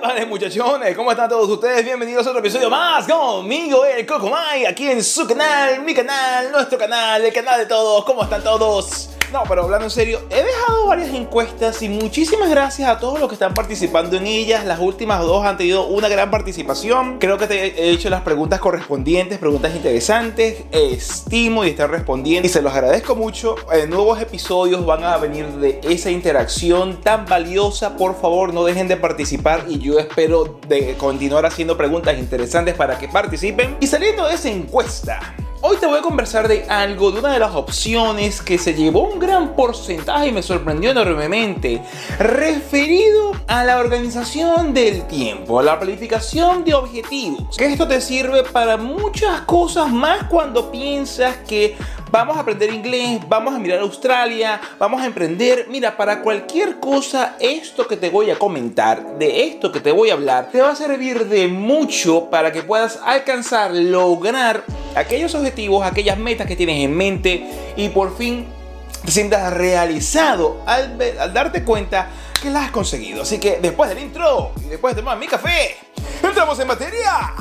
Muchachones, ¿cómo están todos ustedes? Bienvenidos a otro episodio más conmigo, el Cocomay, aquí en su canal, mi canal, nuestro canal, el canal de todos. ¿Cómo están todos? No, pero hablando en serio, he dejado varias encuestas y muchísimas gracias a todos los que están participando en ellas. Las últimas dos han tenido una gran participación. Creo que te he hecho las preguntas correspondientes, preguntas interesantes. Estimo y estar respondiendo y se los agradezco mucho. Eh, nuevos episodios van a venir de esa interacción tan valiosa. Por favor, no dejen de participar y yo espero de continuar haciendo preguntas interesantes para que participen. Y saliendo de esa encuesta, Hoy te voy a conversar de algo, de una de las opciones que se llevó un gran porcentaje y me sorprendió enormemente, referido a la organización del tiempo, a la planificación de objetivos. Que esto te sirve para muchas cosas más cuando piensas que vamos a aprender inglés, vamos a mirar Australia, vamos a emprender. Mira, para cualquier cosa, esto que te voy a comentar, de esto que te voy a hablar, te va a servir de mucho para que puedas alcanzar, lograr aquellos objetivos, aquellas metas que tienes en mente y por fin te sientas realizado al, darte cuenta que las has conseguido. Así que después del intro y después de tomar mi café, entramos en materia.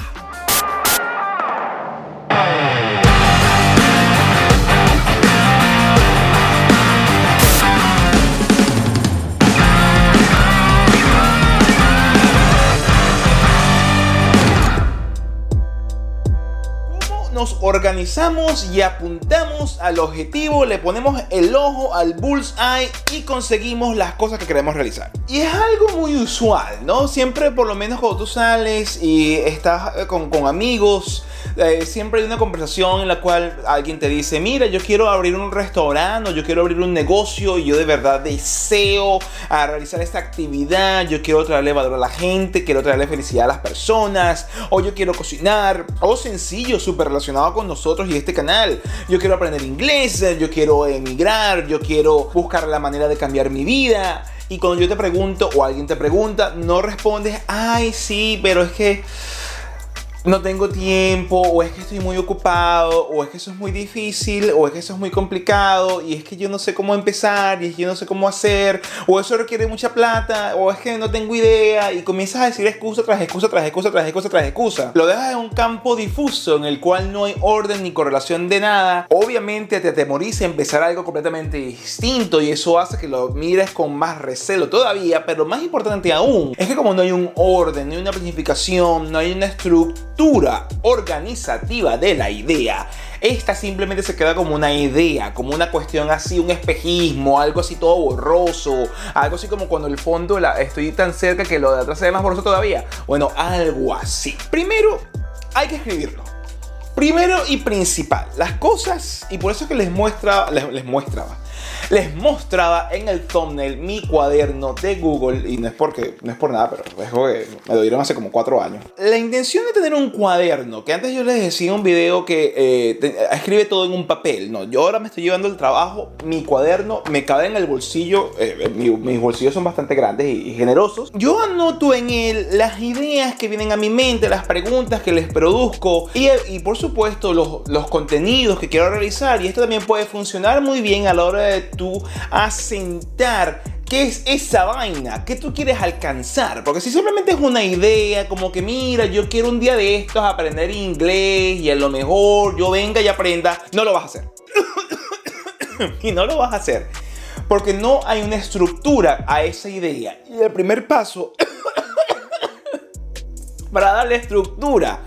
Nos organizamos y apuntamos al objetivo, le ponemos el ojo al bullseye y conseguimos las cosas que queremos realizar. Y es algo muy usual, ¿no? Siempre, por lo menos cuando tú sales y estás eh, con, con amigos, eh, siempre hay una conversación en la cual alguien te dice, mira, yo quiero abrir un restaurante o yo quiero abrir un negocio y yo de verdad deseo a realizar esta actividad, yo quiero traerle valor a la gente, quiero traerle felicidad a las personas, o yo quiero cocinar, o sencillo, súper relacionado con nosotros y este canal, yo quiero aprender inglés, yo quiero emigrar, yo quiero buscar la manera de cambiar mi vida. Y cuando yo te pregunto o alguien te pregunta, no respondes, ay, sí, pero es que no tengo tiempo, o es que estoy muy ocupado, o es que eso es muy difícil, o es que eso es muy complicado, y es que yo no sé cómo empezar, y es que yo no sé cómo hacer, o eso requiere mucha plata, o es que no tengo idea, y comienzas a decir excusa tras excusa tras excusa tras excusa tras excusa. Lo dejas en un campo difuso en el cual no hay orden ni correlación de nada. Obviamente te atemoriza empezar algo completamente distinto, y eso hace que lo mires con más recelo todavía, pero más importante aún, es que como no hay un orden, no una planificación, no hay una estructura, organizativa de la idea. Esta simplemente se queda como una idea, como una cuestión así, un espejismo, algo así todo borroso, algo así como cuando el fondo la, estoy tan cerca que lo de atrás se ve más borroso todavía. Bueno, algo así. Primero, hay que escribirlo. Primero y principal, las cosas, y por eso es que les muestra, les, les muestraba les mostraba en el thumbnail mi cuaderno de Google, y no es, porque, no es por nada, pero es que me lo dieron hace como cuatro años. La intención de tener un cuaderno, que antes yo les decía un video que eh, escribe todo en un papel, no, yo ahora me estoy llevando el trabajo, mi cuaderno me cabe en el bolsillo, eh, mis bolsillos son bastante grandes y, generosos. Yo anoto en él las ideas que vienen a mi mente, las preguntas que les produzco y, y por supuesto los, los contenidos que quiero realizar, y esto también puede funcionar muy bien a la hora de tú asentar ¿Qué es esa vaina? ¿Qué tú quieres alcanzar? Porque si simplemente es una idea, como que mira, yo quiero un día de estos aprender inglés y a lo mejor yo venga y aprenda, no lo vas a hacer. y no lo vas a hacer. Porque no hay una estructura a esa idea. Y el primer paso para darle estructura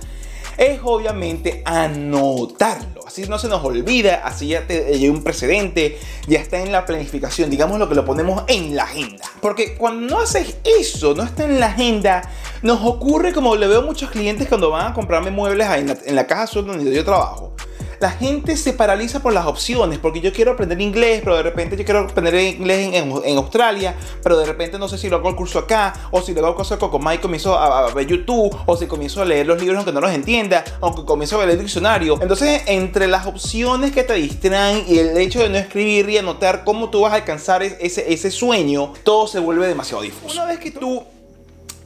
es obviamente anotarlo. Así no se nos olvida, así ya te lleva un precedente, ya está en la planificación, digamos lo que lo ponemos en la agenda. Porque cuando no haces eso, no está en la agenda, nos ocurre como le veo a muchos clientes cuando van a comprarme muebles en la, en la caja azul donde yo trabajo la gente se paraliza por las opciones, porque yo quiero aprender inglés, pero de repente yo quiero aprender inglés en, Australia, pero de repente no sé si lo hago el curso acá, o si lo hago el curso con Mike comienzo a, ver YouTube, o si comienzo a leer los libros aunque no los entienda, aunque comienzo a leer el diccionario. Entonces, entre las opciones que te distraen y el hecho de no escribir y anotar cómo tú vas a alcanzar ese sueño, todo se vuelve demasiado difuso. Una vez que tú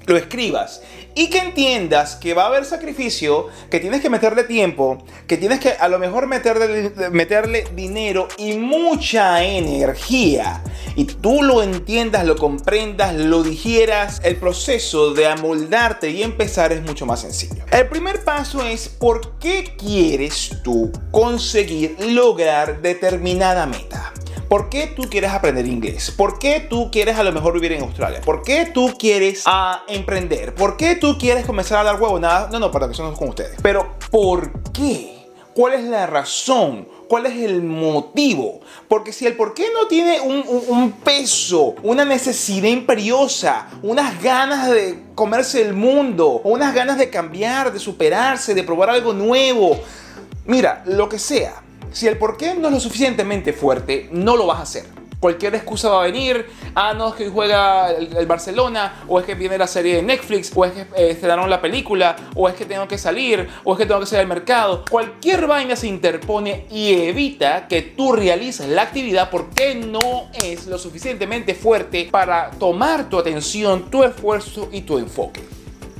lo escribas y que entiendas que va a haber sacrificio, que tienes que meterle tiempo, que tienes que a lo mejor meterle, meterle dinero y mucha energía. Y tú lo entiendas, lo comprendas, lo digieras, el proceso de amoldarte y empezar es mucho más sencillo. El primer paso es por qué quieres tú conseguir lograr determinada meta. ¿Por qué tú quieres aprender inglés? ¿Por qué tú quieres a lo mejor vivir en Australia? ¿Por qué tú quieres a, emprender? ¿Por qué tú quieres comenzar a dar huevo? Nada, no, no, para que no es con ustedes. Pero ¿por qué? ¿Cuál es la razón? ¿Cuál es el motivo? Porque si el por qué no tiene un, peso, una necesidad imperiosa, unas ganas de comerse el mundo, unas ganas de cambiar, de superarse, de probar algo nuevo, mira, lo que sea, si el porqué no es lo suficientemente fuerte, no lo vas a hacer. Cualquier excusa va a venir. Ah, no, es que juega el, Barcelona, o es que viene la serie de Netflix, o es que eh, se la película, o es que tengo que salir, o es que tengo que salir al mercado. Cualquier vaina se interpone y evita que tú realices la actividad porque no es lo suficientemente fuerte para tomar tu atención, tu esfuerzo y tu enfoque.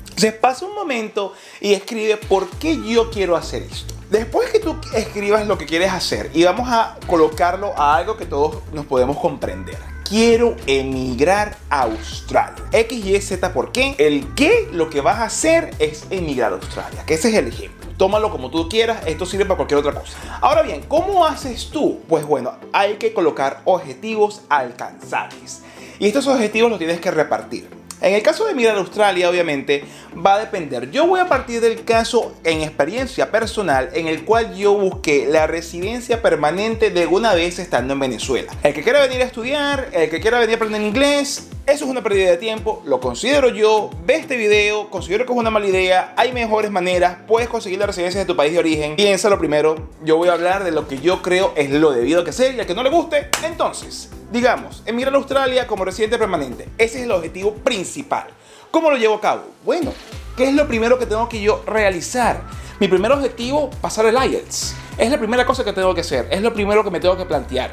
Entonces pasa un momento y escribe por qué yo quiero hacer esto. Después que tú escribas lo que quieres hacer y vamos a colocarlo a algo que todos nos podemos comprender. Quiero emigrar a Australia. X, Y, Z, ¿por qué? El qué lo que vas a hacer es emigrar a Australia. Que ese es el ejemplo. Tómalo como tú quieras, esto sirve para cualquier otra cosa. Ahora bien, ¿cómo haces tú? Pues bueno, hay que colocar objetivos alcanzables. Y estos objetivos los tienes que repartir. En el caso de mirar Australia, obviamente, va a depender. Yo voy a partir del caso en experiencia personal en el cual yo busqué la residencia permanente de una vez estando en Venezuela. El que quiera venir a estudiar, el que quiera venir a aprender inglés, eso es una pérdida de tiempo, lo considero yo. Ve este video, considero que es una mala idea. Hay mejores maneras, puedes conseguir la residencia de tu país de origen. Piénsalo primero. Yo voy a hablar de lo que yo creo es lo debido que ser y al que no le guste, entonces Digamos, emigrar a Australia como residente permanente. Ese es el objetivo principal. ¿Cómo lo llevo a cabo? Bueno, ¿qué es lo primero que tengo que yo realizar? Mi primer objetivo, pasar el IELTS. Es la primera cosa que tengo que hacer. Es lo primero que me tengo que plantear.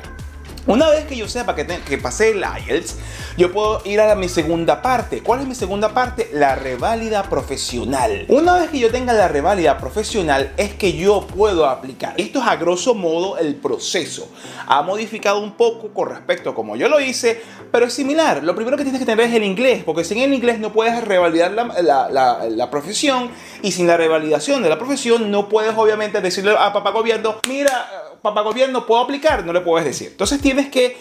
Una vez que yo sepa que, que pasé el IELTS, yo puedo ir a mi segunda parte. ¿Cuál es mi segunda parte? La reválida profesional. Una vez que yo tenga la reválida profesional, es que yo puedo aplicar. Esto es a grosso modo el proceso. Ha modificado un poco con respecto a como yo lo hice, pero es similar. Lo primero que tienes que tener es el inglés, porque sin el inglés no puedes revalidar la, la, la profesión y sin la revalidación de la profesión no puedes obviamente decirle a papá gobierno, mira papá gobierno, ¿puedo aplicar? No le puedes decir. Entonces tienes que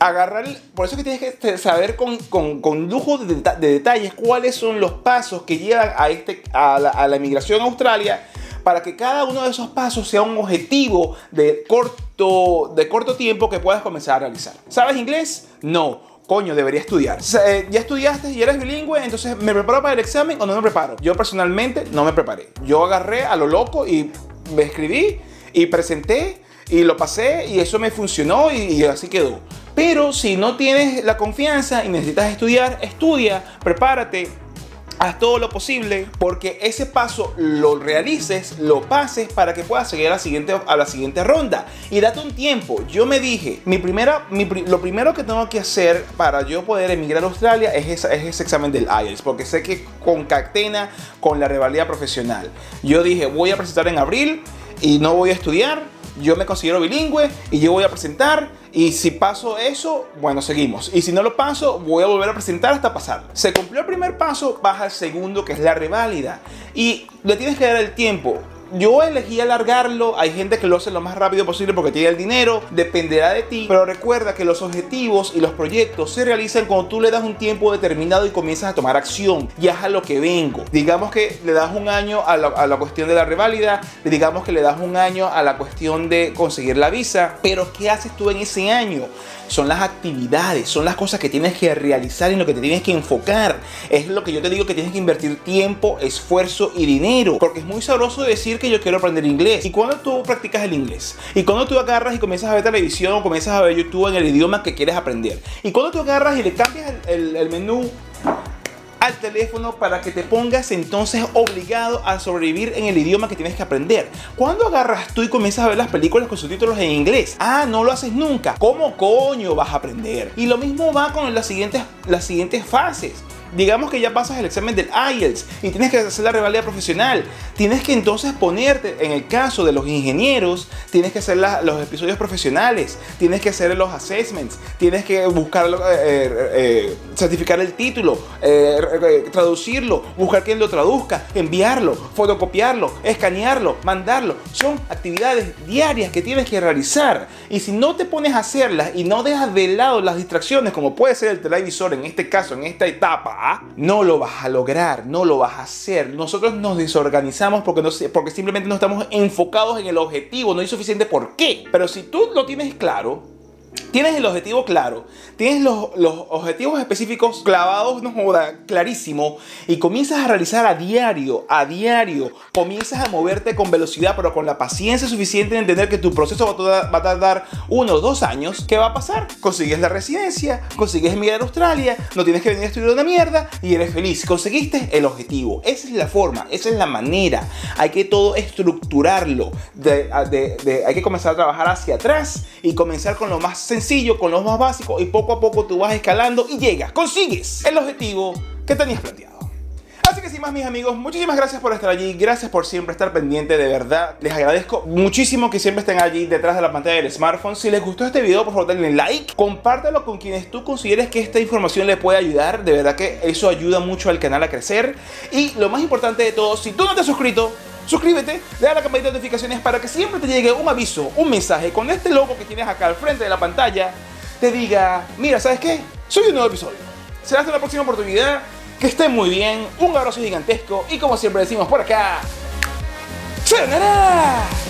agarrar, por eso que tienes que saber con, con, lujo de, detalles cuáles son los pasos que llevan a, este, a, la, a la emigración a Australia para que cada uno de esos pasos sea un objetivo de corto, de corto tiempo que puedas comenzar a realizar. ¿Sabes inglés? No coño, debería estudiar. Eh, ya estudiaste y eres bilingüe, entonces ¿me preparo para el examen o no me preparo? Yo personalmente no me preparé. Yo agarré a lo loco y me escribí y presenté y lo pasé y eso me funcionó y, así quedó. Pero si no tienes la confianza y necesitas estudiar, estudia, prepárate, haz todo lo posible porque ese paso lo realices, lo pases para que puedas seguir a la siguiente, a la siguiente ronda. Y date un tiempo. Yo me dije, mi primera, lo primero que tengo que hacer para yo poder emigrar a Australia es, es ese examen del IELTS porque sé que concatena con la rivalidad profesional. Yo dije, voy a presentar en abril y no voy a estudiar, yo me considero bilingüe y yo voy a presentar y si paso eso, bueno, seguimos. Y si no lo paso, voy a volver a presentar hasta pasar. Se cumplió el primer paso, baja el segundo que es la reválida y le tienes que dar el tiempo. Yo elegí alargarlo, hay gente que lo hace lo más rápido posible porque tiene el dinero, dependerá de ti, pero recuerda que los objetivos y los proyectos se realizan cuando tú le das un tiempo determinado y comienzas a tomar acción, ya es a lo que vengo. Digamos que le das un año a la, a la cuestión de la reválida, digamos que le das un año a la cuestión de conseguir la visa, pero ¿qué haces tú en ese año? son las actividades, son las cosas que tienes que realizar y en lo que te tienes que enfocar. Es lo que yo te digo que tienes que invertir tiempo, esfuerzo y dinero. Porque es muy sabroso decir que yo quiero aprender inglés. ¿Y cuando tú practicas el inglés? ¿Y cuando tú agarras y comienzas a ver televisión o comienzas a ver YouTube en el idioma que quieres aprender? ¿Y cuando tú agarras y le cambias el, el menú al teléfono para que te pongas entonces obligado a sobrevivir en el idioma que tienes que aprender. ¿Cuándo agarras tú y comienzas a ver las películas con subtítulos en inglés? Ah, no lo haces nunca. ¿Cómo coño vas a aprender? Y lo mismo va con las siguientes, las siguientes fases. Digamos que ya pasas el examen del IELTS y tienes que hacer la rivalidad profesional. Tienes que entonces ponerte, en el caso de los ingenieros, tienes que hacer los episodios profesionales, tienes que hacer los assessments, tienes que buscar, eh, eh, eh, certificar el título, traducirlo, buscar quien lo traduzca, enviarlo, fotocopiarlo, escanearlo, mandarlo. Son actividades diarias que tienes que realizar. Y si no te pones a hacerlas y no dejas de lado las distracciones, como puede ser el televisor en este caso, en esta etapa, no lo vas a lograr, no lo vas a hacer. Nosotros nos desorganizamos porque, no, porque simplemente no estamos enfocados en el objetivo, no hay suficiente por qué. Pero si tú lo tienes claro, tienes el objetivo claro, tienes los, objetivos específicos clavados, no joda, clarísimo, y comienzas a realizar a diario, a diario, comienzas a moverte con velocidad, pero con la paciencia suficiente de entender que tu proceso va a tardar uno o dos años, ¿qué va a pasar? Consigues la residencia, consigues emigrar a Australia, no tienes que venir a estudiar una mierda y eres feliz. Conseguiste el objetivo. Esa es la forma, esa es la manera. Hay que todo estructurarlo. hay que comenzar a trabajar hacia atrás y comenzar con lo más sencillo, con lo más básico y poco a poco tú vas escalando y llegas, consigues el objetivo que tenías planteado. Así que sin más mis amigos, muchísimas gracias por estar allí, gracias por siempre estar pendiente, de verdad. Les agradezco muchísimo que siempre estén allí detrás de la pantalla del smartphone. Si les gustó este video, por favor denle like, compártelo con quienes tú consideres que esta información le puede ayudar. De verdad que eso ayuda mucho al canal a crecer. Y lo más importante de todo, si tú no te has suscrito, Suscríbete, le da la campanita de notificaciones para que siempre te llegue un aviso, un mensaje con este logo que tienes acá al frente de la pantalla. Te diga, mira, ¿sabes qué? Soy un nuevo episodio. Será hasta la próxima oportunidad. Que estén muy bien. Un abrazo gigantesco. Y como siempre decimos por acá. ¡Sayonara!